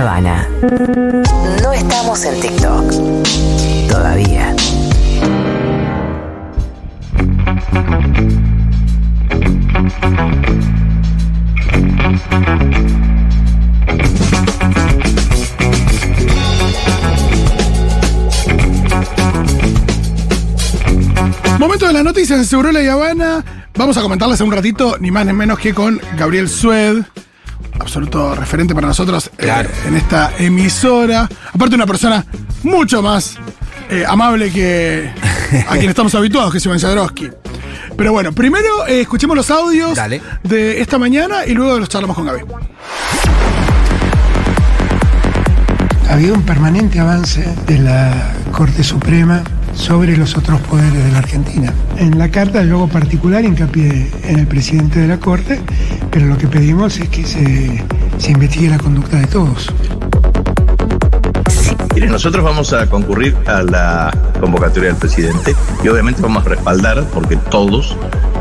Habana. No estamos en TikTok. Todavía. Momento de las noticias de Segurola y Habana. Vamos a comentarles en un ratito, ni más ni menos que con Gabriel Sued, absoluto referente para nosotros eh, en esta emisora. Aparte, una persona mucho más eh, amable que a quien estamos habituados, que es Iván Jadrowski. Pero bueno, primero eh, escuchemos los audios Dale. de esta mañana y luego los charlamos con Gaby. Ha habido un permanente avance de la Corte Suprema sobre los otros poderes de la Argentina. En la carta yo hago particular hincapié en el presidente de la Corte, pero lo que pedimos es que se, se investigue la conducta de todos. Mire, nosotros vamos a concurrir a la convocatoria del presidente y obviamente vamos a respaldar, porque todos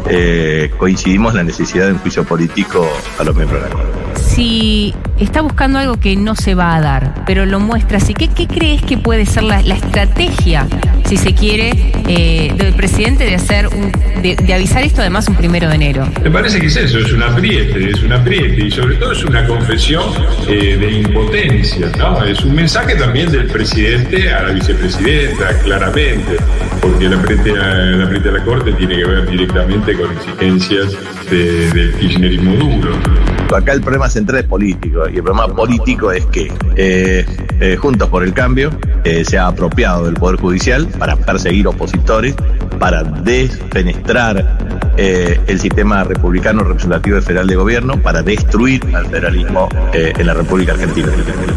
eh, coincidimos en la necesidad de un juicio político a los miembros de la Corte. si está buscando algo que no se va a dar, pero lo muestra así, ¿qué, qué crees que puede ser la, la estrategia, si se quiere, eh, del presidente de hacer un- de, de avisar esto además un primero de enero? Me parece que es eso, es un apriete, es un apriete y sobre todo es una confesión eh, de impotencia, ¿no? Es un mensaje también del presidente a la vicepresidenta, claramente, porque el apriete a, el apriete a la Corte tiene que ver directamente con exigencias de- del kirchnerismo duro. Acá el problema central es político y el problema político es que eh, eh, Juntos por el Cambio eh, se ha apropiado del Poder Judicial para perseguir opositores, para desfenestrar eh, el sistema republicano representativo y federal de gobierno, para destruir al federalismo eh, en la República Argentina.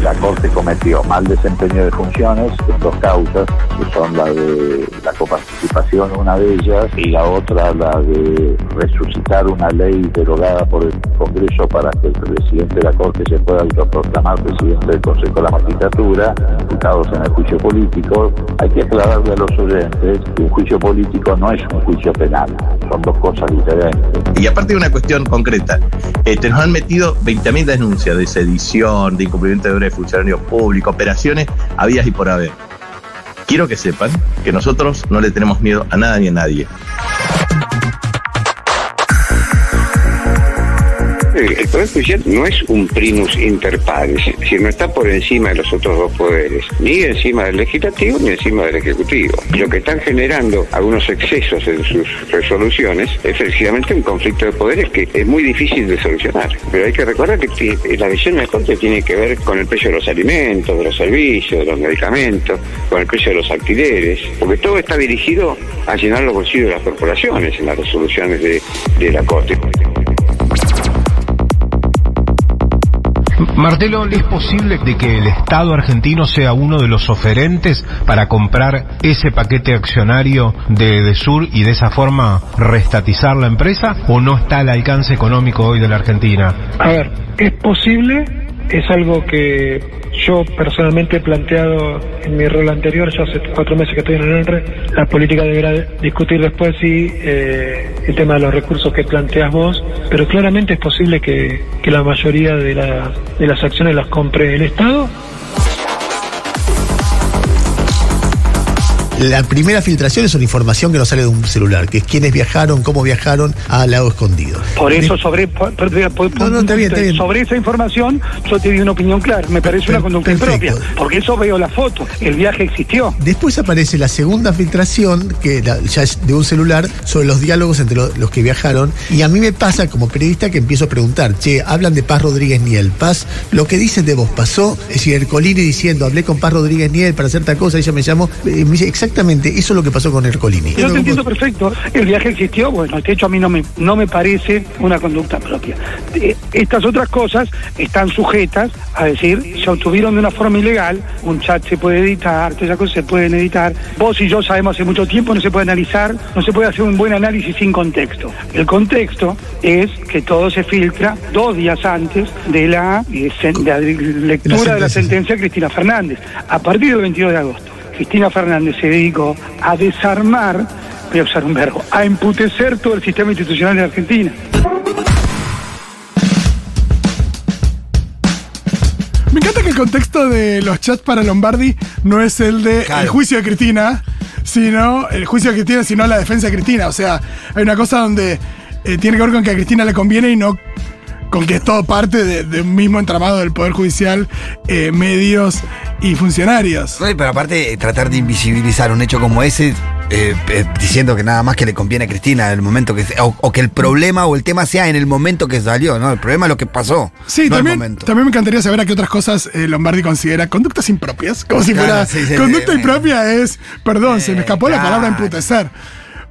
La Corte cometió mal desempeño de funciones en dos causas, que son la de la coparticipación, una de ellas, y la otra la de resucitar una ley derogada por el Congreso para que el presidente de la Corte se pueda autoproclamar presidente del Consejo de la Magistratura, imputados en el juicio político. Hay que aclararle a los oyentes que un juicio político no es un juicio penal, son dos cosas diferentes. Y aparte de una cuestión concreta, este, nos han metido 20.000 denuncias de sedición, de incumplimiento de deberes de funcionarios públicos, operaciones habidas y por haber. Quiero que sepan que nosotros no le tenemos miedo a nada ni a nadie. El, el Poder Judicial no es un primus inter pares, es decir, no está por encima de los otros dos poderes, ni encima del legislativo ni encima del ejecutivo. Lo que están generando algunos excesos en sus resoluciones es precisamente un conflicto de poderes que es muy difícil de solucionar. Pero hay que recordar que ti- la visión de la Corte tiene que ver con el precio de los alimentos, de los servicios, de los medicamentos, con el precio de los alquileres, porque todo está dirigido a llenar los bolsillos de las corporaciones en las resoluciones de, de la Corte. Martelo, ¿es posible de que el Estado argentino sea uno de los oferentes para comprar ese paquete accionario de, de Sur y de esa forma restatizar la empresa? ¿O no está al alcance económico hoy de la Argentina? A ver, es posible, es algo que yo personalmente he planteado en mi rol anterior, ya hace cuatro meses que estoy en el ENRE, la política deberá discutir después si eh, el tema de los recursos que planteas vos, pero claramente es posible que, que la mayoría de, la- de las acciones las compre el Estado La primera filtración es una información que nos sale de un celular, que es quiénes viajaron, cómo viajaron a Lago Escondido. Por eso, sobre, por- por- por- No, no, está bien, está bien. sobre esa información, yo te di una opinión clara. Me parece una conducta impropia. Porque eso veo la foto. El viaje existió. Después aparece la segunda filtración, que la- ya es de un celular, sobre los diálogos entre lo- los que viajaron. Y a mí me pasa como periodista que empiezo a preguntar, che, hablan de Paz Rodríguez Niel. Paz, lo que dicen de vos pasó, es decir, Ercolini diciendo, hablé con Paz Rodríguez Niel para hacer tal cosa, ella me llamó. Eh, me dice, exactamente, eso es lo que pasó con Ercolini. Yo te entiendo perfecto. El viaje existió. Bueno, de hecho a mí no me, no me parece una conducta propia. Eh, Estas otras cosas están sujetas a decir, se obtuvieron de una forma ilegal. Un chat se puede editar, todas esas cosas se pueden editar. Vos y yo sabemos hace mucho tiempo, no se puede analizar, no se puede hacer un buen análisis sin contexto. El contexto es que todo se filtra dos días antes de la, eh, de la lectura de la sentencia de Cristina Fernández. A partir del 22 de agosto. Cristina Fernández se dedicó a desarmar, voy a usar un verbo, a emputecer todo el sistema institucional de Argentina. Me encanta que el contexto de los chats para Lombardi no es el de Claro. el juicio de Cristina, sino el juicio de Cristina, sino la defensa de Cristina. O sea, hay una cosa donde eh, tiene que ver con que a Cristina le conviene y no con que es todo parte de, de un mismo entramado del Poder Judicial, eh, medios y funcionarios. No, pero aparte, eh, tratar de invisibilizar un hecho como ese, eh, eh, diciendo que nada más que le conviene a Cristina en el momento que. O, o que el problema o el tema sea en el momento que salió, ¿no? El problema es lo que pasó. Sí, no también, también me encantaría saber a qué otras cosas Lombardi considera conductas impropias. Como si Claro, fuera. sí, sí, conducta impropia es. Perdón, se me escapó la palabra emputecer.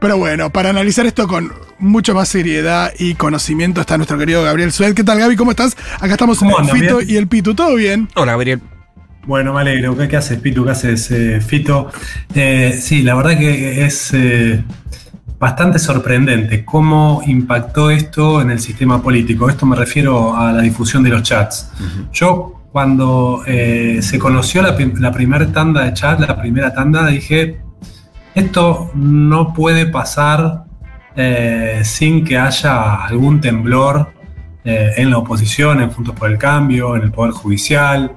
Pero bueno, para analizar esto con mucho más seriedad y conocimiento está nuestro querido Gabriel Sued. ¿Qué tal, Gaby? ¿Cómo estás? Acá estamos ¿Cómo en el? Fito ¿Bien? y el Pitu. ¿Todo bien? Hola, Gabriel. Bueno, me alegro. ¿Qué, qué haces, Pitu? ¿Qué haces, eh, Fito? Eh, sí, la verdad que es eh, bastante sorprendente cómo impactó esto en el sistema político. Esto me refiero a la difusión de los chats. Yo, cuando eh, se conoció la primera tanda de chat, la primera tanda, dije, esto no puede pasar eh, sin que haya algún temblor eh, en la oposición, en Juntos por el Cambio, en el Poder Judicial.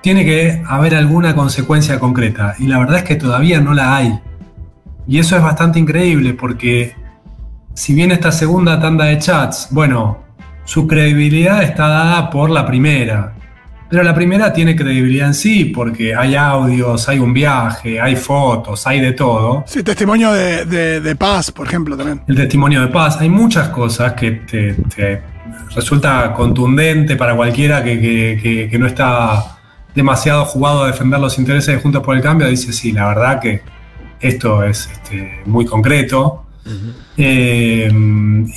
Tiene que haber alguna consecuencia concreta y la verdad es que todavía no la hay. Y eso es bastante increíble porque si bien esta segunda tanda de chats, bueno, su credibilidad está dada por la primera. Pero la primera tiene credibilidad en sí porque hay audios, hay un viaje, hay fotos, hay de todo. Sí, testimonio de, de- de paz, por ejemplo, también. El testimonio de paz. Hay muchas cosas que te, te resulta contundente para cualquiera que, que- que- que no está demasiado jugado a defender los intereses de Juntos por el Cambio. Dice, sí, la verdad que esto es este, muy concreto. Eh,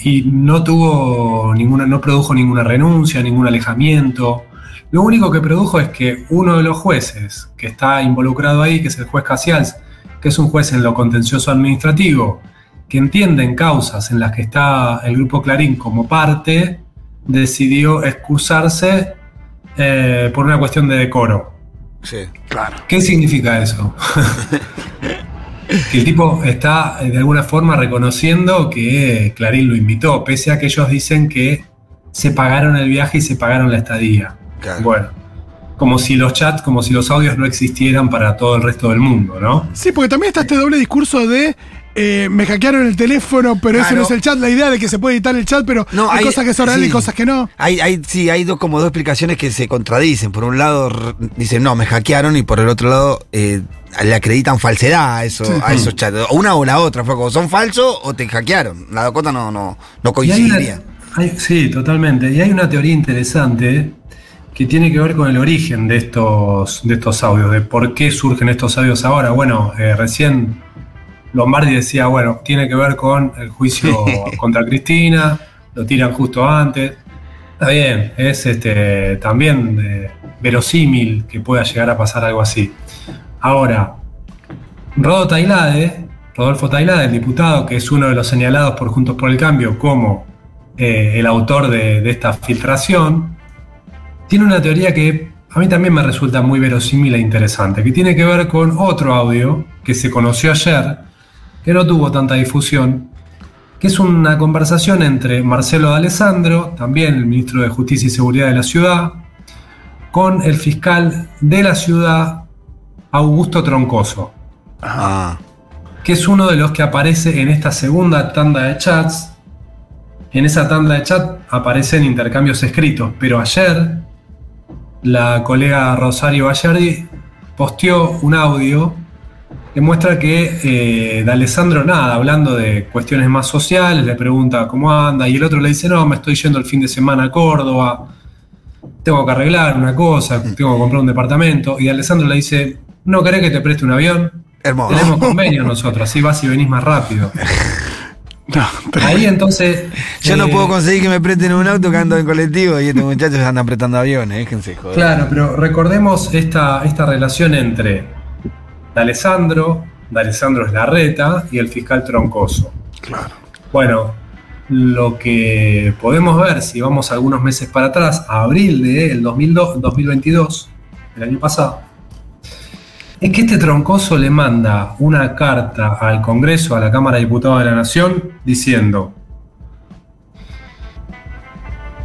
y no tuvo ninguna, no produjo ninguna renuncia, ningún alejamiento. Lo único que produjo es que uno de los jueces que está involucrado ahí, que es el juez Casials, que es un juez en lo contencioso administrativo, que entiende en causas en las que está el grupo Clarín como parte, decidió excusarse eh, por una cuestión de decoro. Sí. Claro. ¿Qué significa eso? que el tipo está eh, de alguna forma reconociendo que Clarín lo invitó, pese a que ellos dicen que se pagaron el viaje y se pagaron la estadía. Bueno, como si los chats, como si los audios no existieran para todo el resto del mundo, ¿no? Sí, porque también está este doble discurso de eh, me hackearon el teléfono, pero ese Claro. no es el chat. La idea de que se puede editar el chat, pero No, hay, hay- cosas que son reales y cosas que no. Hay, hay, sí, hay dos, como dos explicaciones que se contradicen. Por un lado, dicen, no, me hackearon, y por el otro lado, eh, le acreditan falsedad a, eso, Sí. a esos chats. O Una o la otra, fue como, ¿son falsos o te hackearon? La Dakota no, no, no Y hay una- coincidiría. hay- sí, totalmente. Y hay una teoría interesante que tiene que ver con el origen de estos, de estos audios, de por qué surgen estos audios ahora. Bueno, eh, recién Lombardi decía, bueno, tiene que ver con el juicio contra Cristina, lo tiran justo antes. Está bien, es este, también eh, verosímil que pueda llegar a pasar algo así. Ahora, Rodo Tailade, Rodolfo Tailade, el diputado, que es uno de los señalados por Juntos por el Cambio como eh, el autor de, de esta filtración, tiene una teoría que a mí también me resulta muy verosímil e interesante, que tiene que ver con otro audio que se conoció ayer, que no tuvo tanta difusión, que es una conversación entre Marcelo D'Alessandro, también el ministro de Justicia y Seguridad de la ciudad, con el fiscal de la ciudad, Augusto Troncoso Ah, que es uno de los que aparece en esta segunda tanda de chats. En esa tanda de chat aparecen intercambios escritos, pero ayer la colega Rosario Bayardi posteó un audio que muestra que eh, de Alessandro nada, hablando de cuestiones más sociales, le pregunta cómo anda y el otro le dice, no, me estoy yendo el fin de semana a Córdoba, tengo que arreglar una cosa, tengo que comprar un departamento, y Alessandro le dice, ¿no querés que te preste un avión? Hermoso. Tenemos convenio nosotros, así vas y venís más rápido. Ahí entonces. Yo no eh, puedo conseguir que me presten un auto que ando en colectivo y estos muchachos andan apretando aviones, déjense joder. Claro, pero recordemos esta, esta relación entre D'Alessandro, D'Alessandro es Larreta y el fiscal Troncoso. Claro. Bueno, lo que podemos ver si vamos algunos meses para atrás, a abril del 2002 2022, el año pasado, es que este troncoso le manda una carta al Congreso, a la Cámara de Diputados de la Nación, diciendo,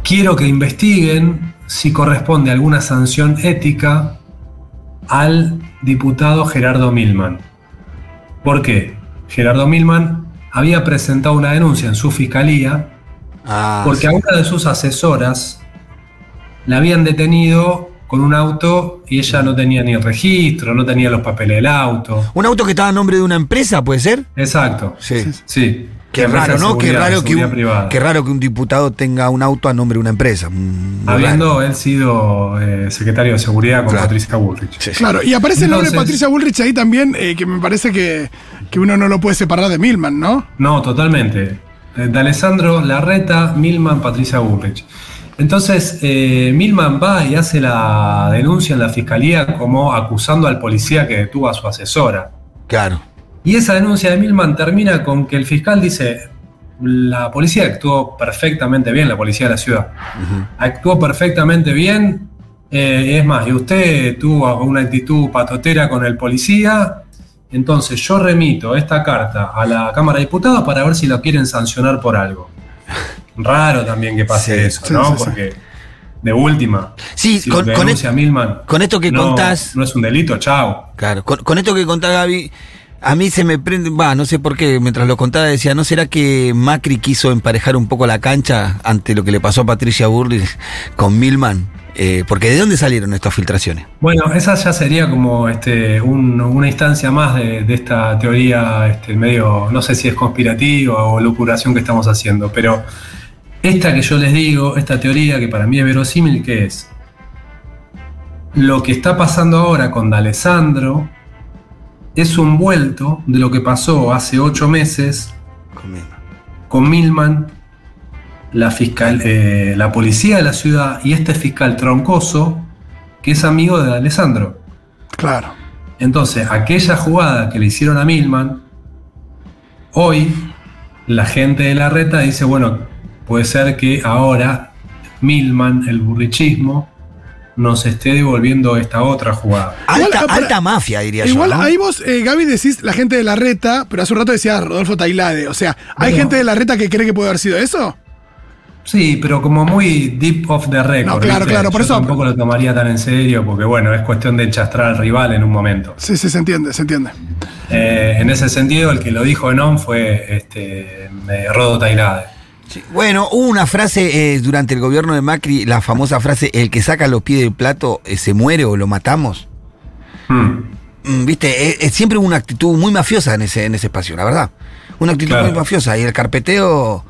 quiero que investiguen si corresponde alguna sanción ética al diputado Gerardo Milman. ¿Por qué? Gerardo Milman había presentado una denuncia en su fiscalía Ah, porque a una de sus asesoras la habían detenido con un auto y ella no tenía ni el registro, no tenía los papeles del auto. Un auto que estaba a nombre de una empresa, ¿puede ser? Exacto. Sí. Sí. Qué raro, ¿no? Qué raro que, un, qué raro que un diputado tenga un auto a nombre de una empresa. Muy Habiendo él sido eh, secretario de seguridad con Patricia Bullrich. Claro, y aparece el nombre de Patricia Bullrich ahí también, eh, que me parece que, que uno no lo puede separar de Milman, ¿no? No, totalmente. Eh, De Alessandro Larreta, Milman, Patricia Bullrich. Entonces, eh, Milman va y hace la denuncia en la fiscalía como acusando al policía que detuvo a su asesora. Claro. Y esa denuncia de Milman termina con que el fiscal dice, la policía actuó perfectamente bien, la policía de la ciudad. Actuó perfectamente bien. eh, es más, y usted tuvo una actitud patotera con el policía. Entonces yo remito esta carta a la Cámara de Diputados para ver si lo quieren sancionar por algo. Raro también que pase Sí, eso, sí, ¿no? sí, sí. Porque de última. Sí, si con- lo con denuncia Milman con esto que no- contás- No es un delito, chao. Claro, con, con esto que contaba Gaby, a mí se me prende, va, no sé por qué, mientras lo contaba decía, ¿no será que Macri quiso emparejar un poco la cancha ante lo que le pasó a Patricia Burley con Milman? Eh, porque ¿de dónde salieron estas filtraciones? Bueno, esa ya sería como este, un- una instancia más de, de esta teoría este, medio, no sé si es conspirativa o locuración que estamos haciendo, pero esta que yo les digo, esta teoría que para mí es verosímil, que es lo que está pasando ahora con D'Alessandro es un vuelto de lo que pasó hace ocho meses con Milman, la, fiscal, eh, la policía de la ciudad y este fiscal troncoso que es amigo de Alessandro. Claro. Entonces, aquella jugada que le hicieron a Milman, hoy la gente de la reta dice, bueno, puede ser que ahora Milman, el burrichismo, nos esté devolviendo esta otra jugada. Alta, Igual, para- alta mafia, diría Igual yo. ¿no? ahí vos, eh, Gaby, decís la gente de la reta, pero hace un rato decías Rodolfo Tailade. O sea, ¿hay Bueno. gente de la reta que cree que puede haber sido eso? Sí, pero como muy deep off the record. No, claro, ¿viste? claro, por Yo eso- tampoco lo tomaría tan en serio, porque bueno, es cuestión de enchastrar al rival en un momento. Sí, sí, se entiende, se entiende. Eh, en ese sentido, el que lo dijo en on fue este, eh, Rodo Tailade. Sí. Bueno, hubo una frase eh, durante el gobierno de Macri, la famosa frase, el que saca los pies del plato eh, se muere o lo matamos. Hmm. Mm, Viste, Eh, eh, siempre hubo una actitud muy mafiosa en ese, en ese espacio, la verdad. Una actitud Claro. muy mafiosa. Y el carpeteo.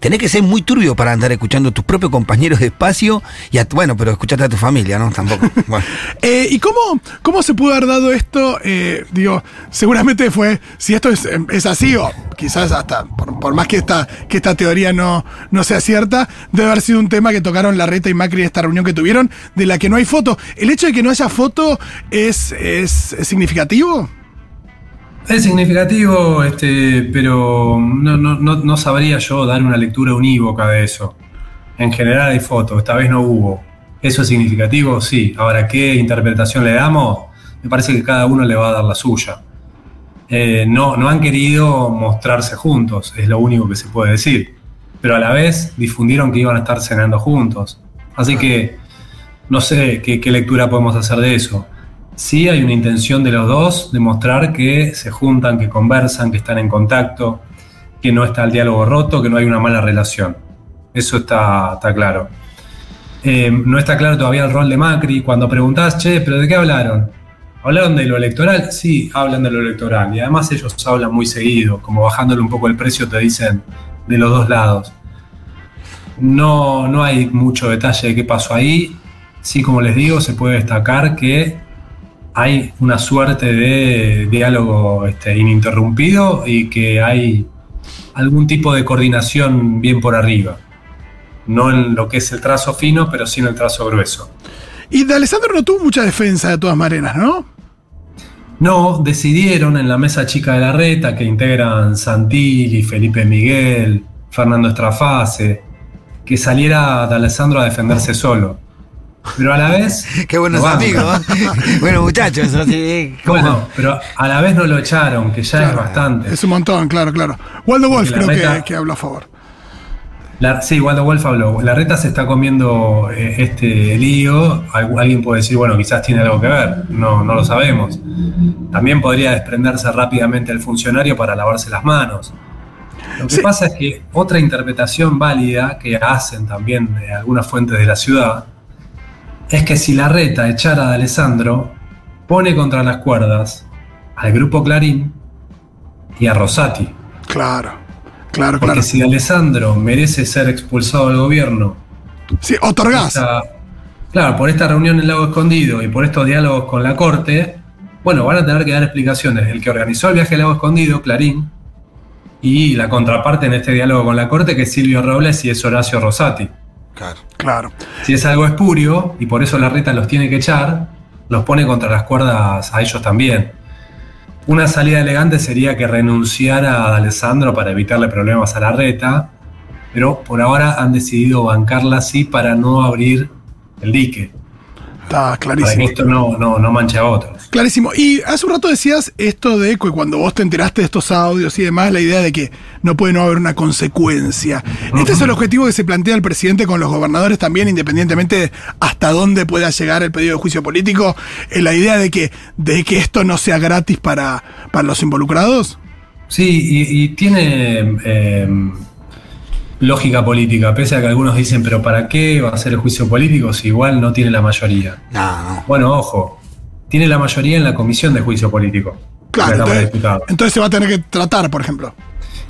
Tenés que ser muy turbio para andar escuchando a tus propios compañeros de espacio y a, bueno, pero escuchate a tu familia, ¿no? Tampoco. Bueno. Eh, ¿Y cómo, cómo se pudo haber dado esto? Eh, digo, seguramente fue, si esto es, es así, o quizás hasta, por, por más que esta, que esta teoría no, no sea cierta, debe haber sido un tema que tocaron la reta y Macri esta reunión que tuvieron, de la que no hay foto. ¿El hecho de que no haya foto es, es, es significativo? Es significativo, este, pero no, no, no, sabría yo dar una lectura unívoca de eso. En general hay fotos, esta vez no hubo. ¿Eso es significativo? Sí. Ahora, ¿qué interpretación le damos? Me parece que cada uno le va a dar la suya. Eh, no, no han querido mostrarse juntos, es lo único que se puede decir. Pero a la vez difundieron que iban a estar cenando juntos. Así que no sé qué, qué lectura podemos hacer de eso. Sí hay una intención de los dos de mostrar que se juntan, que conversan, que están en contacto, que no está el diálogo roto, que no hay una mala relación. Eso está, claro. Eh, no está claro todavía el rol de Macri. Cuando preguntás, che, ¿pero de qué hablaron? ¿Hablaron de lo electoral? Sí, hablan de lo electoral. Y además ellos hablan muy seguido, como bajándole un poco el precio te dicen de los dos lados. No, no hay mucho detalle de qué pasó ahí. Sí, como les digo, se puede destacar que hay una suerte de diálogo este, ininterrumpido y que hay algún tipo de coordinación bien por arriba. No en lo que es el trazo fino, pero sí en el trazo grueso. Y de Alessandro no tuvo mucha defensa de todas maneras, ¿no? No, decidieron en la mesa chica de la reta que integran Santilli, Felipe Miguel, Fernando Estrafase, que saliera de Alessandro a defenderse solo. Pero a la vez. Qué buenos bancan. amigos, ¿eh? Bueno, muchachos, así, ¿cómo? Bueno, pero a la vez no lo echaron, que ya es bastante. Es un montón, claro, claro. Waldo Wolf creo que, reta- que habló a favor. La, sí, Waldo Wolf habló. La reta se está comiendo eh, este lío. Al- Alguien puede decir, bueno, quizás tiene algo que ver. No, no lo sabemos. También podría desprenderse rápidamente el funcionario para lavarse las manos. Lo que pasa es que otra interpretación válida que hacen también eh, algunas fuentes de la ciudad es que si la reta echara a Alessandro, pone contra las cuerdas al grupo Clarín y a Rosati. Claro, claro, Porque claro. si Alessandro merece ser expulsado del gobierno. Sí, otorgás. esta- claro, por esta reunión en Lago Escondido y por estos diálogos con la corte, bueno, van a tener que dar explicaciones. El que organizó el viaje al Lago Escondido, Clarín, y la contraparte en este diálogo con la corte, que es Silvio Robles y es Horacio Rosati. Claro. Claro. Si es algo espurio y por eso la reta los tiene que echar, los pone contra las cuerdas a ellos también. Una salida elegante sería que renunciara a Alessandro para evitarle problemas a la reta, pero por ahora han decidido bancarla así para no abrir el dique, Está para que clarísimo. esto no, no, no manche a otros. Clarísimo. Y hace un rato decías esto de que cuando vos te enteraste de estos audios y demás, la idea de que no puede no haber una consecuencia. Este es el objetivo que se plantea el presidente con los gobernadores también, independientemente de hasta dónde pueda llegar el pedido de juicio político. eh, la idea de que, de que esto no sea gratis para, para los involucrados. Sí, y, y tiene eh, lógica política, pese a que algunos dicen, pero ¿para qué va a ser el juicio político si igual no tiene la mayoría? No, no. Bueno, ojo, tiene la mayoría en la comisión de juicio político. Claro, entonces se va a tener que tratar, por ejemplo.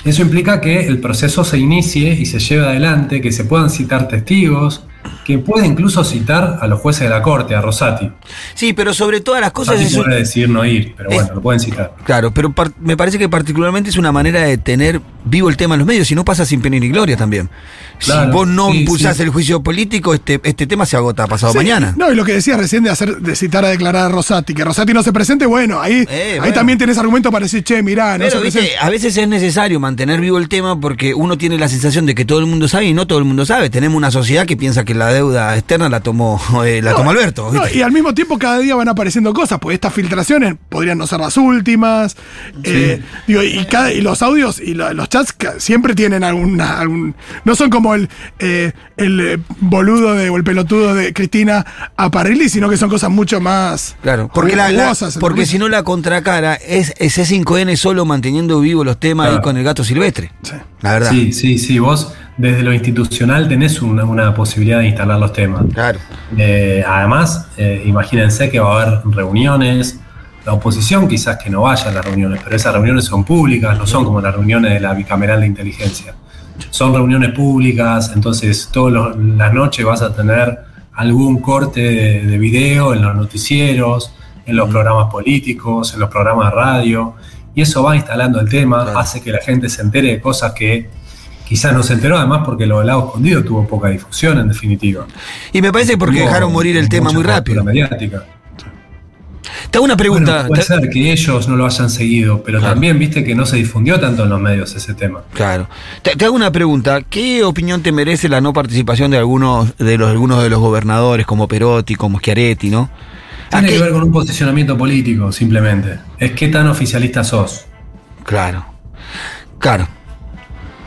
Eso implica que el proceso se inicie y se lleve adelante, que se puedan citar testigos, que puede incluso citar a los jueces de la corte, a Rosati. Sí, pero sobre todas las cosas Rosati es un- puede decidir no ir, pero es- bueno, lo pueden citar. Claro, pero par- me parece que particularmente es una manera de tener vivo el tema en los medios, si no pasa sin pena ni gloria también. Claro, si vos no sí, impulsás sí. el juicio político, este, este tema se agota pasado Sí, mañana. No, y lo que decías recién de hacer, de citar a declarar a Rosati, que Rosati no se presente, bueno, ahí, ahí bueno. también tenés argumento para decir, che, mirá, no Pero se viste, a veces es necesario mantener vivo el tema porque uno tiene la sensación de que todo el mundo sabe y no todo el mundo sabe. Tenemos una sociedad que piensa que la deuda externa la tomó, eh, la No, tomó Alberto. y al mismo tiempo cada día van apareciendo cosas, porque estas filtraciones podrían no ser las últimas. eh, digo, y, cada- y los audios y lo- los chats siempre tienen alguna, algún. No son como el, eh, el eh, boludo de, o el pelotudo de Cristina a Parrilli, sino que son cosas mucho más. Claro, porque, la, la- porque si no la contracara es, es C5N solo manteniendo vivos los temas Claro. ahí con el gato silvestre. La verdad. Sí, sí, sí, vos desde lo institucional tenés una, una posibilidad de instalar los temas. Claro. Eh, además, eh, imagínense que va a haber reuniones. La oposición quizás que no vaya a las reuniones, pero esas reuniones son públicas, no son como las reuniones de la bicameral de inteligencia. Son reuniones públicas, entonces todas las noches vas a tener algún corte de, de video en los noticieros, en los programas políticos, en los programas de radio, y eso va instalando el tema, hace que la gente se entere de cosas que quizás no se enteró, además porque lo del lado escondido tuvo poca difusión en definitiva. Y me parece porque Tuvo dejaron morir el tema muy rápido. mediática. Te hago una pregunta. Bueno, puede te- ser que ellos no lo hayan seguido, pero también viste que no se difundió tanto en los medios ese tema. Claro. Te, te hago una pregunta. ¿Qué opinión te merece la no participación de algunos de los algunos de los gobernadores como Perotti, como Schiaretti, no? Tiene que ver con un posicionamiento político, simplemente. Es qué tan oficialista sos. Claro. Claro.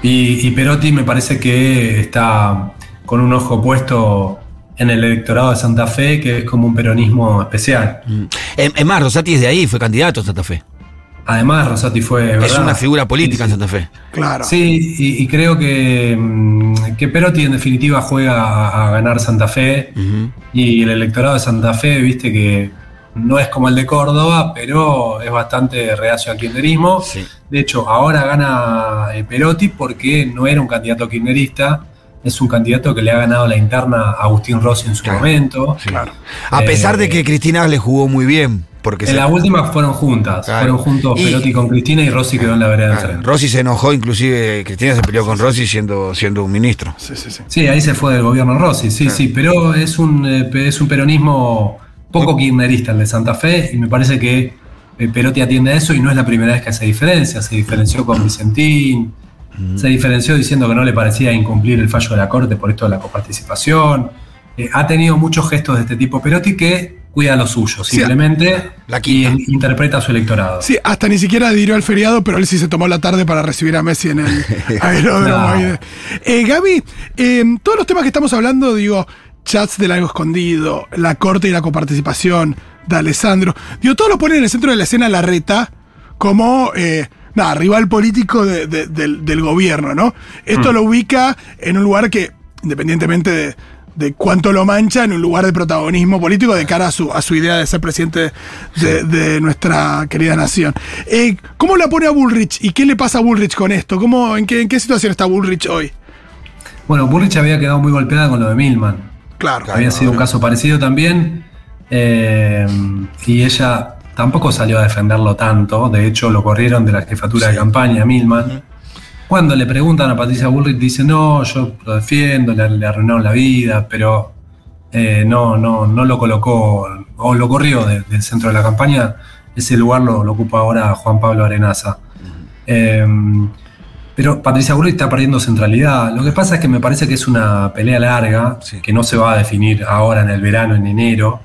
Y, y Perotti me parece que está con un ojo puesto en el electorado de Santa Fe, que es como un peronismo especial. Es es más, Rosati es de ahí, fue candidato a Santa Fe. Además, Rosati fue. Es una figura política en Santa Fe. Claro. Sí, y, y creo que, mm, que Perotti en definitiva juega a, a ganar Santa Fe y el electorado de Santa Fe, viste que no es como el de Córdoba, pero es bastante reacio al kirchnerismo. De hecho, ahora gana eh, Perotti porque no era un candidato kirchnerista, es un candidato que le ha ganado la interna a Agustín Rossi en su momento. A pesar Eh, de que Cristina le jugó muy bien. Porque En se- la última fueron juntas, Claro. fueron juntos Y- Perotti con Cristina y Rossi quedó en la vereda de Claro. Rossi se enojó, inclusive Cristina se peleó con Rossi siendo, siendo un ministro. Sí, sí, sí. Sí, ahí se fue del gobierno Rossi, sí, sí, pero es un, eh, es un peronismo poco kirchnerista el de Santa Fe y me parece que eh, Perotti atiende a eso y no es la primera vez que hace diferencia, se diferenció con Vicentín, se diferenció diciendo que no le parecía incumplir el fallo de la Corte por esto de la coparticipación, Eh, ha tenido muchos gestos de este tipo Perotti que cuida lo suyo, Sí, simplemente y in- interpreta a su electorado. Sí, hasta ni siquiera adhirió al feriado, pero él sí se tomó la tarde para recibir a Messi en el aeródromo. No. Eh, Gaby, eh, todos los temas que estamos hablando, digo, chats del algo escondido, la corte y la coparticipación de Alessandro, digo, todos lo ponen en el centro de la escena la reta como, eh, nada, rival político de- de- del, del gobierno, ¿no? Esto Mm. lo ubica en un lugar que, independientemente de, de cuánto lo mancha, en un lugar de protagonismo político de cara a su, a su idea de ser presidente de, de nuestra querida nación. Eh, ¿Cómo la pone a Bullrich y qué le pasa a Bullrich con esto? ¿Cómo, en, qué, ¿En qué situación está Bullrich hoy? Bueno, Burrich había quedado muy golpeada con lo de Milman. Claro. Había sido un caso parecido también. eh, y ella tampoco salió a defenderlo tanto. De hecho, lo corrieron de la jefatura de campaña, Milman. Cuando le preguntan a Patricia Bullrich, dice: No, yo lo defiendo, le, le arruinaron la vida, pero eh, no, no, no lo colocó o lo corrió de- del centro de la campaña. Ese lugar lo, lo ocupa ahora Juan Pablo Arenaza. Eh, pero Patricia Bullrich está perdiendo centralidad. Lo que pasa es que me parece que es una pelea larga, que no se va a definir ahora en el verano, en enero,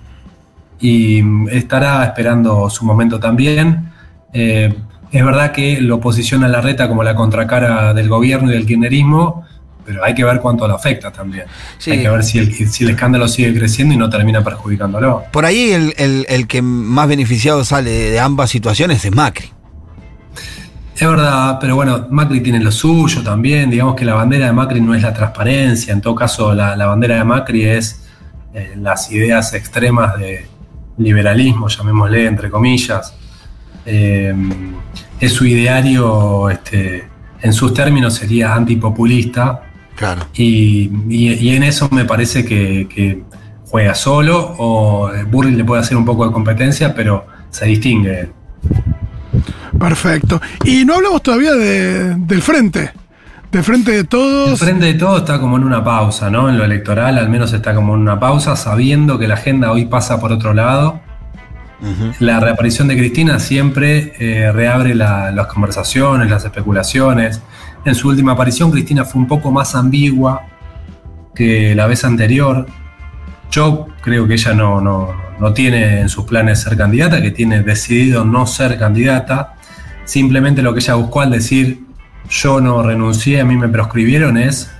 y mm, estará esperando su momento también. Eh, es verdad que lo posiciona la reta como la contracara del gobierno y del kirchnerismo, pero hay que ver cuánto lo afecta también. Sí. Hay que ver si el, si el escándalo sigue creciendo y no termina perjudicándolo. Por ahí el, el- el que más beneficiado sale de ambas situaciones es Macri. Es verdad, pero bueno, Macri tiene lo suyo también. Digamos que la bandera de Macri no es la transparencia. En todo caso, la, la bandera de Macri es eh, las ideas extremas de liberalismo, llamémosle, entre comillas. Eh, es su ideario, este, en sus términos, sería antipopulista. Claro. Y, y- y en eso me parece que, que juega solo, o Burri le puede hacer un poco de competencia, pero se distingue. Perfecto. Y no hablamos todavía de- del frente. Del frente de todos. El frente de todo está como en una pausa, ¿no? En lo electoral al menos está como en una pausa, sabiendo que la agenda hoy pasa por otro lado. La reaparición de Cristina siempre eh, reabre la- las conversaciones, las especulaciones. En su última aparición, Cristina fue un poco más ambigua que la vez anterior. Yo creo que ella no, no, no tiene en sus planes ser candidata, que tiene decidido no ser candidata. Simplemente lo que ella buscó al decir yo no renuncié, a mí me proscribieron es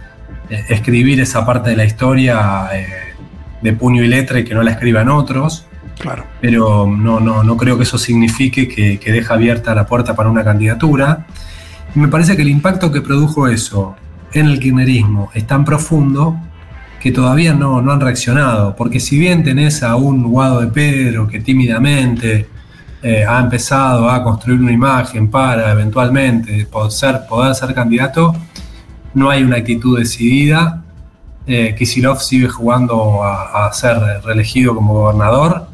eh, escribir esa parte de la historia eh, de puño y letra y que no la escriban otros. Pero no, no, no creo que eso signifique que, que deja abierta la puerta para una candidatura. Y me parece que el impacto que produjo eso en el kirchnerismo es tan profundo que todavía no, no han reaccionado. Porque si bien tenés a un Guado de Pedro que tímidamente eh, ha empezado a construir una imagen para eventualmente poder ser, poder ser candidato, no hay una actitud decidida. Eh, Kicillof sigue jugando a ser reelegido como gobernador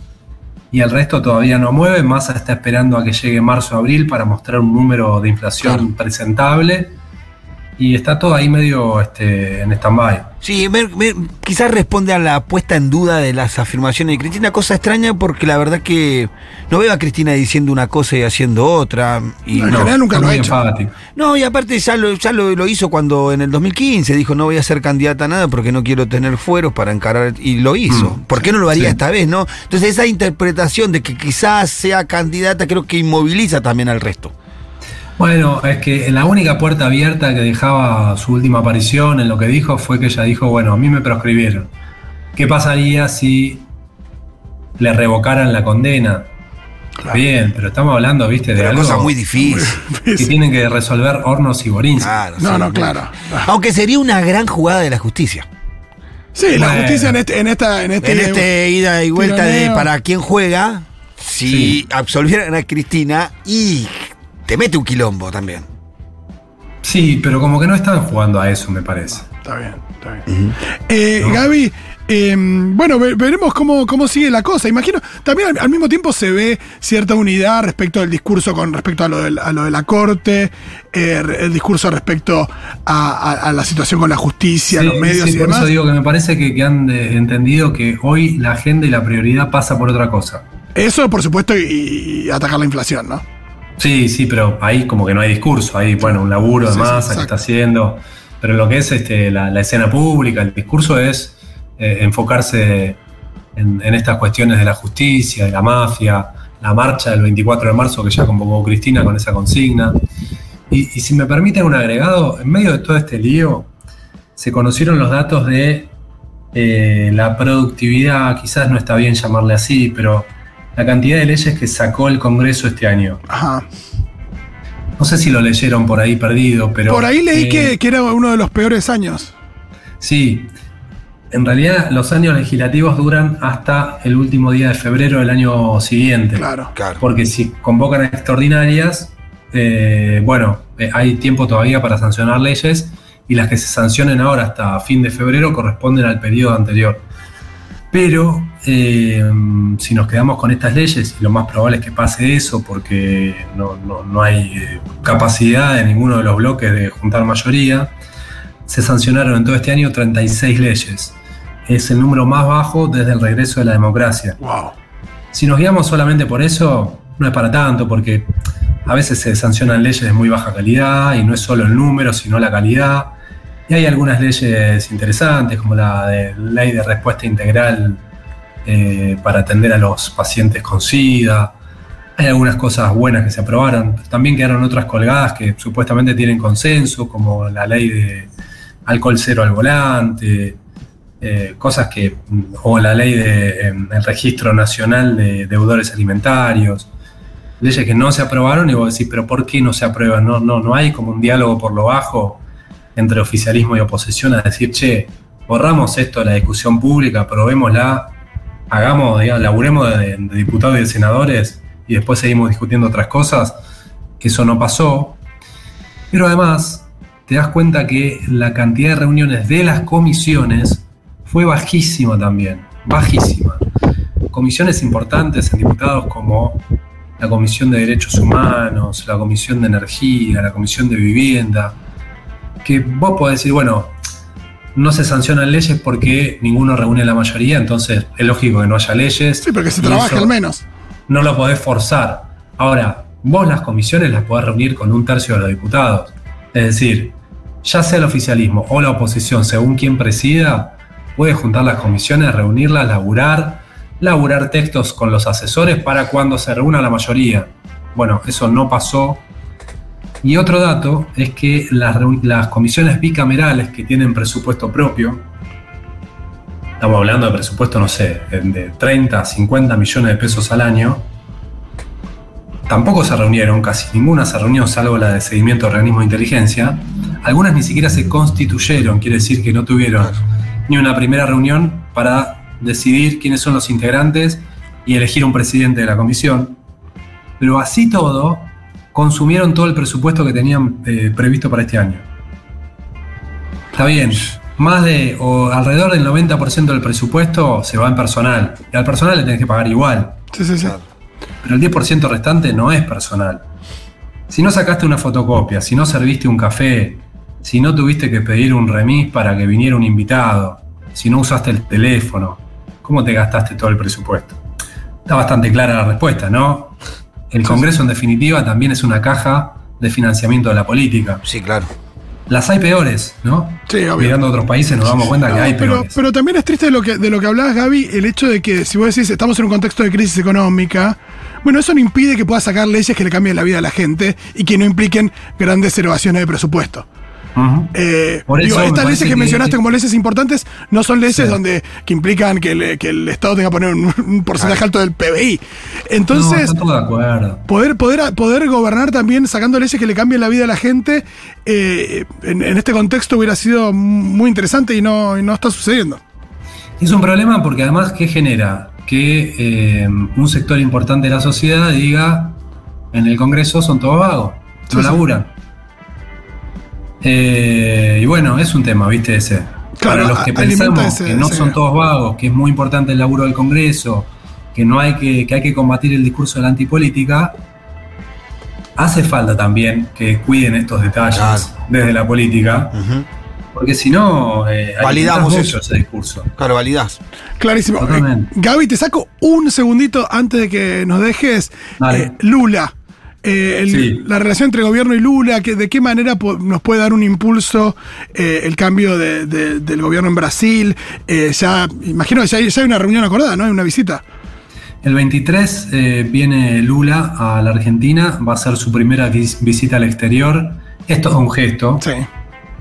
y el resto todavía no mueve. Massa está esperando a que llegue marzo o abril para mostrar un número de inflación presentable y está todo ahí medio este, en stand-by. Sí, me- me- quizás responde a la puesta en duda de las afirmaciones de Cristina, cosa extraña porque la verdad que no veo a Cristina diciendo una cosa y haciendo otra. Y En general nunca lo ha hecho. No, y aparte ya lo, ya lo, lo hizo cuando en el 2015 dijo no voy a ser candidata a nada porque no quiero tener fueros para encarar y lo hizo. Mm, ¿Por qué no lo haría sí. esta vez, no? Entonces esa interpretación de que quizás sea candidata creo que inmoviliza también al resto. Bueno, es que la única puerta abierta que dejaba su última aparición en lo que dijo fue que ella dijo, bueno, a mí me proscribieron. ¿Qué pasaría si le revocaran la condena? Bien, pero estamos hablando, viste, de Pero algo cosa muy difícil. que tienen que resolver Hornos y Borinsky. No, no, claro. Aunque sería una gran jugada de la justicia. Sí, la justicia en, este, en esta. En este, en este ida y vuelta de para quién juega, si absolvieran a Cristina y te mete un quilombo también. Sí, pero como que no están jugando a eso, me parece. Está bien, está bien. Eh, Gaby, eh, bueno, ve- veremos cómo, cómo sigue la cosa. Imagino, también al, al mismo tiempo se ve cierta unidad respecto del discurso con respecto a lo, del- a lo de la corte, eh, el discurso respecto a, a- a la situación con la justicia, Sí, los medios sí, y por demás. eso digo que me parece que, que han entendido que hoy la agenda y la prioridad pasa por otra cosa. Eso, por supuesto, y, y atacar la inflación, ¿no? Sí, sí, pero ahí como que no hay discurso, hay bueno, un laburo de sí, masa que está haciendo, pero lo que es este, la, la escena pública, el discurso es eh, enfocarse en, en estas cuestiones de la justicia, de la mafia, la marcha del 24 de marzo que ya convocó Cristina con esa consigna. Y, y si me permiten un agregado, en medio de todo este lío, se conocieron los datos de eh, la productividad, quizás no está bien llamarle así, pero la cantidad de leyes que sacó el Congreso este año. Ajá. No sé si lo leyeron por ahí perdido, pero... Por ahí leí eh, que, que era uno de los peores años. Sí, en realidad los años legislativos duran hasta el último día de febrero del año siguiente. Claro. Porque si convocan a extraordinarias, eh, bueno, eh, hay tiempo todavía para sancionar leyes y las que se sancionen ahora hasta fin de febrero corresponden al periodo anterior. Pero eh, si nos quedamos con estas leyes, y lo más probable es que pase eso, porque no, no- no hay eh, capacidad de ninguno de los bloques de juntar mayoría, se sancionaron en todo este año 36 leyes. Es el número más bajo desde el regreso de la democracia. Wow. Si nos guiamos solamente por eso, no es para tanto, porque a veces se sancionan leyes de muy baja calidad y no es solo el número, sino la calidad. Y hay algunas leyes interesantes, como la de ley de respuesta integral eh, para atender a los pacientes con SIDA. Hay algunas cosas buenas que se aprobaron. También quedaron otras colgadas que supuestamente tienen consenso, como la ley de alcohol cero al volante, eh, cosas que, o la ley del registro nacional de deudores alimentarios, leyes que no se aprobaron y vos decís, pero ¿por qué no se aprueban? No, no, no hay como un diálogo por lo bajo entre oficialismo y oposición a decir, che, borramos esto de la discusión pública, aprobémosla, hagamos, digamos, laburemos de, de diputados y de senadores y después seguimos discutiendo otras cosas. Eso no pasó. Pero además, te das cuenta que la cantidad de reuniones de las comisiones fue bajísima también, bajísima. Comisiones importantes en diputados como la Comisión de Derechos Humanos, la Comisión de Energía, la Comisión de Vivienda, que vos podés decir, bueno, no se sancionan leyes porque ninguno reúne la mayoría, entonces es lógico que no haya leyes. Sí, pero que se trabaje al menos. No lo podés forzar. Ahora, vos las comisiones las podés reunir con un tercio de los diputados. Es decir, ya sea el oficialismo o la oposición, según quien presida, puede juntar las comisiones, reunirlas, laburar, laburar textos con los asesores para cuando se reúna la mayoría. Bueno, eso no pasó. Y otro dato es que las, comisiones bicamerales que tienen presupuesto propio, estamos hablando de presupuesto, no sé, de 30, 50 millones de pesos al año, tampoco se reunieron, casi ninguna se reunió, salvo la de seguimiento de organismos de inteligencia. Algunas ni siquiera se constituyeron, quiere decir que no tuvieron ni una primera reunión para decidir quiénes son los integrantes y elegir un presidente de la comisión. Pero así todo, consumieron todo el presupuesto que tenían eh, previsto para este año. Está bien, más de o alrededor del 90% del presupuesto se va en personal. Y al personal le tenés que pagar igual. Sí, sí, sí. Pero el 10% restante no es personal. Si no sacaste una fotocopia, si no serviste un café, si no tuviste que pedir un remis para que viniera un invitado, si no usaste el teléfono, ¿cómo te gastaste todo el presupuesto? Está bastante clara la respuesta, ¿no? El Congreso, en definitiva, también es una caja de financiamiento de la política. Sí, claro. Las hay peores, ¿no? Sí, obvio. Mirando a otros países nos damos cuenta que hay pero, peores. pero también es triste de lo, que, de lo que hablabas, Gaby, el hecho de que si vos decís estamos en un contexto de crisis económica, bueno, eso no impide que puedas sacar leyes que le cambien la vida a la gente y que no impliquen grandes erogaciones de presupuesto. Eh, digo, estas leyes parece que, que- mencionaste como leyes importantes no son leyes Sí. donde que implican que, el- que el Estado tenga que poner un, un porcentaje alto del PBI. Entonces, de acuerdo. poder, poder, poder gobernar también sacando leyes que le cambien la vida a la gente, eh, en, en este contexto hubiera sido muy interesante y no, y no está sucediendo. Es un problema porque además, ¿qué genera? Que eh, un sector importante de la sociedad diga, en el Congreso son todos vagos, no sí. laburan. Eh, y bueno, es un tema, ¿viste? Ese. Claro, Para los que pensamos ese- que no ese- son todos vagos, que es muy importante el laburo del Congreso, que no hay que, que hay que combatir el discurso de la antipolítica, hace falta también que cuiden estos detalles Claro. desde la política, porque si no, eh, Validamos eso. mucho ese discurso. Claro, validás. Clarísimo. Eh, Gaby, te saco un segundito antes de que nos dejes. Dale. Eh, Lula. Eh, el- Sí. la relación entre gobierno y Lula, que, de qué manera nos puede dar un impulso eh, el cambio de- de- del gobierno en Brasil. Eh, ya, imagino que ya hay, ya hay una reunión acordada, ¿no? Hay una visita. El 23 eh, viene Lula a la Argentina, va a ser su primera vis- visita al exterior. Esto es un gesto. Sí.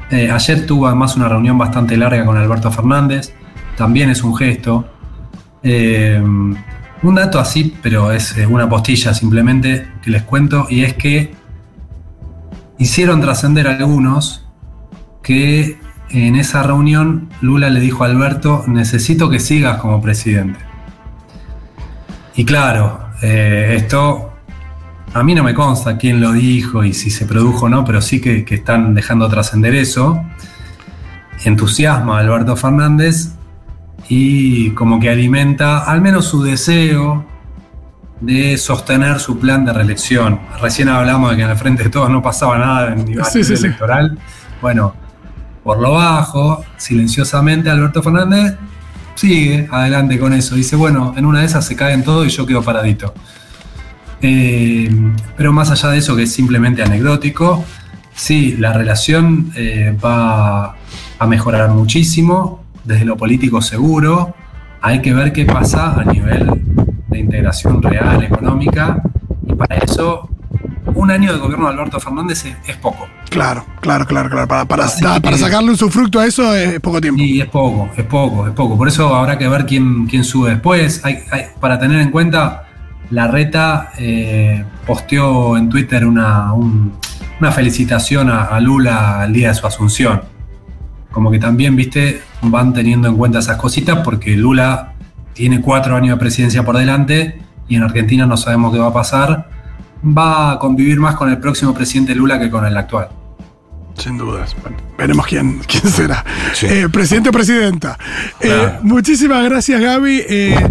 Ayer tuvo además una reunión bastante larga con Alberto Fernández, también es un gesto. Un dato así, pero es una postilla simplemente que les cuento, y es que hicieron trascender algunos que en esa reunión Lula le dijo a Alberto, necesito que sigas como presidente. Y claro, eh, esto a mí no me consta quién lo dijo y si se produjo o no, pero sí que, que están dejando trascender eso. Entusiasma a Alberto Fernández y como que alimenta al menos su deseo de sostener su plan de reelección. Recién hablamos de que en el frente de todos no pasaba nada en Sí, sí, sí. electoral. Bueno, por lo bajo, silenciosamente Alberto Fernández sigue adelante con eso. Dice, bueno, en una de esas se caen todo y yo quedo paradito. Eh, pero más allá de eso, que es simplemente anecdótico, sí, la relación eh, va a mejorar muchísimo, desde lo político seguro. Hay que ver qué pasa a nivel de integración real, económica, y para eso un año de gobierno de Alberto Fernández es, es poco. Claro, claro, claro, claro. Para, para, da- sacarle un sufructo a eso es poco tiempo. Y es poco, es poco, es poco. Por eso habrá que ver quién, quién sube después. Hay, hay- para tener en cuenta, la reta eh, posteó en Twitter una, un- una felicitación a, a Lula al día de su asunción. Como que también, viste, van teniendo en cuenta esas cositas porque Lula tiene cuatro años de presidencia por delante y en Argentina no sabemos qué va a pasar. Va a convivir más con el próximo presidente Lula que con el actual. Sin dudas. Bueno, veremos quién, quién será. Eh, presidente o presidenta. Eh, muchísimas gracias, Gaby. Eh,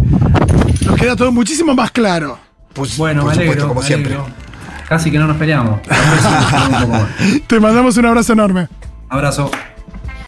nos queda todo muchísimo más claro. Pues, Bueno, por me supuesto, alegro, como me siempre. alegro. Casi que no nos peleamos. Te mandamos un abrazo enorme. Abrazo.